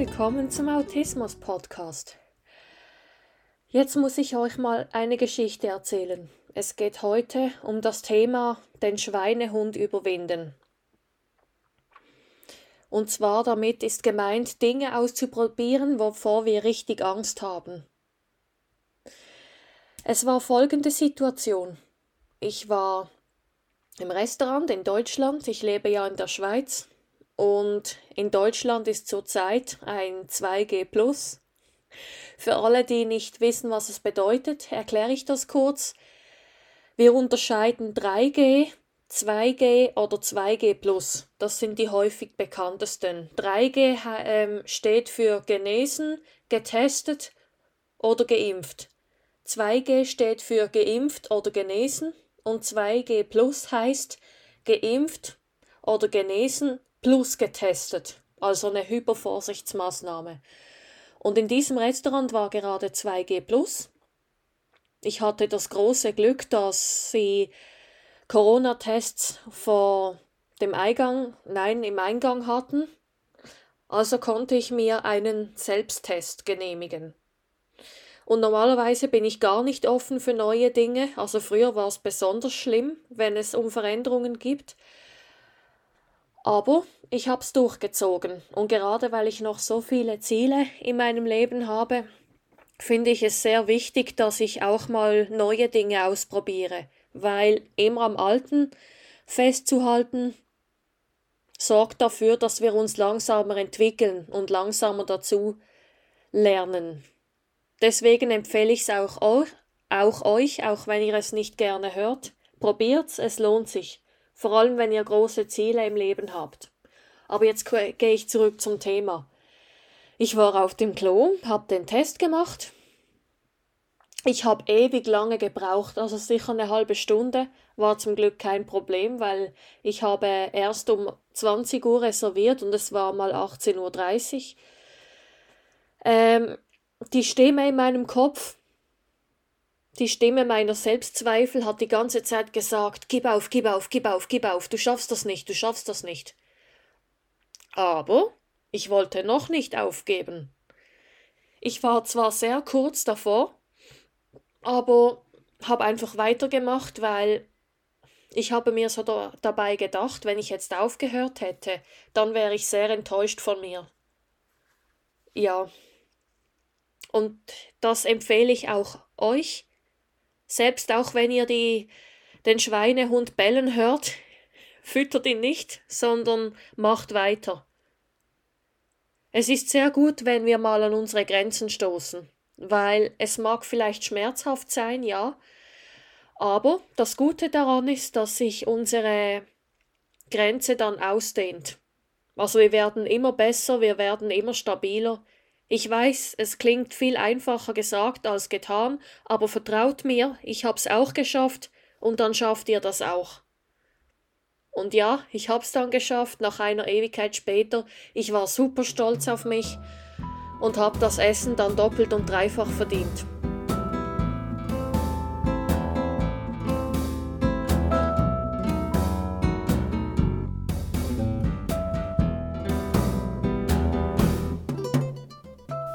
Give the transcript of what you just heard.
willkommen zum Autismus Podcast. Jetzt muss ich euch mal eine Geschichte erzählen. Es geht heute um das Thema den Schweinehund überwinden. Und zwar damit ist gemeint, Dinge auszuprobieren, wovor wir richtig Angst haben. Es war folgende Situation. Ich war im Restaurant in Deutschland, ich lebe ja in der Schweiz und in Deutschland ist zurzeit ein 2G Plus. Für alle, die nicht wissen, was es bedeutet, erkläre ich das kurz. Wir unterscheiden 3G, 2G oder 2G Plus. Das sind die häufig bekanntesten. 3G äh, steht für genesen, getestet oder geimpft. 2G steht für geimpft oder genesen und 2G Plus heißt geimpft oder genesen plus getestet, also eine Hypervorsichtsmaßnahme. Und in diesem Restaurant war gerade 2G plus. Ich hatte das große Glück, dass sie Corona-Tests vor dem Eingang, nein, im Eingang hatten. Also konnte ich mir einen Selbsttest genehmigen. Und normalerweise bin ich gar nicht offen für neue Dinge. Also früher war es besonders schlimm, wenn es um Veränderungen gibt. Aber ich habe es durchgezogen. Und gerade weil ich noch so viele Ziele in meinem Leben habe, finde ich es sehr wichtig, dass ich auch mal neue Dinge ausprobiere, weil immer am Alten festzuhalten sorgt dafür, dass wir uns langsamer entwickeln und langsamer dazu lernen. Deswegen empfehle ich es auch euch, auch euch, auch wenn ihr es nicht gerne hört, probiert's, es lohnt sich vor allem wenn ihr große Ziele im Leben habt. Aber jetzt gehe ich zurück zum Thema. Ich war auf dem Klo, habe den Test gemacht. Ich habe ewig lange gebraucht, also sicher eine halbe Stunde, war zum Glück kein Problem, weil ich habe erst um 20 Uhr reserviert und es war mal 18.30 Uhr. Ähm, die Stimme in meinem Kopf die Stimme meiner Selbstzweifel hat die ganze Zeit gesagt, gib auf, gib auf, gib auf, gib auf, du schaffst das nicht, du schaffst das nicht. Aber ich wollte noch nicht aufgeben. Ich war zwar sehr kurz davor, aber habe einfach weitergemacht, weil ich habe mir so da, dabei gedacht, wenn ich jetzt aufgehört hätte, dann wäre ich sehr enttäuscht von mir. Ja. Und das empfehle ich auch euch, selbst auch wenn ihr die, den Schweinehund bellen hört, füttert ihn nicht, sondern macht weiter. Es ist sehr gut, wenn wir mal an unsere Grenzen stoßen, weil es mag vielleicht schmerzhaft sein, ja, aber das Gute daran ist, dass sich unsere Grenze dann ausdehnt. Also wir werden immer besser, wir werden immer stabiler, ich weiß, es klingt viel einfacher gesagt als getan, aber vertraut mir, ich hab's auch geschafft und dann schafft ihr das auch. Und ja, ich hab's dann geschafft, nach einer Ewigkeit später. Ich war super stolz auf mich und hab das Essen dann doppelt und dreifach verdient.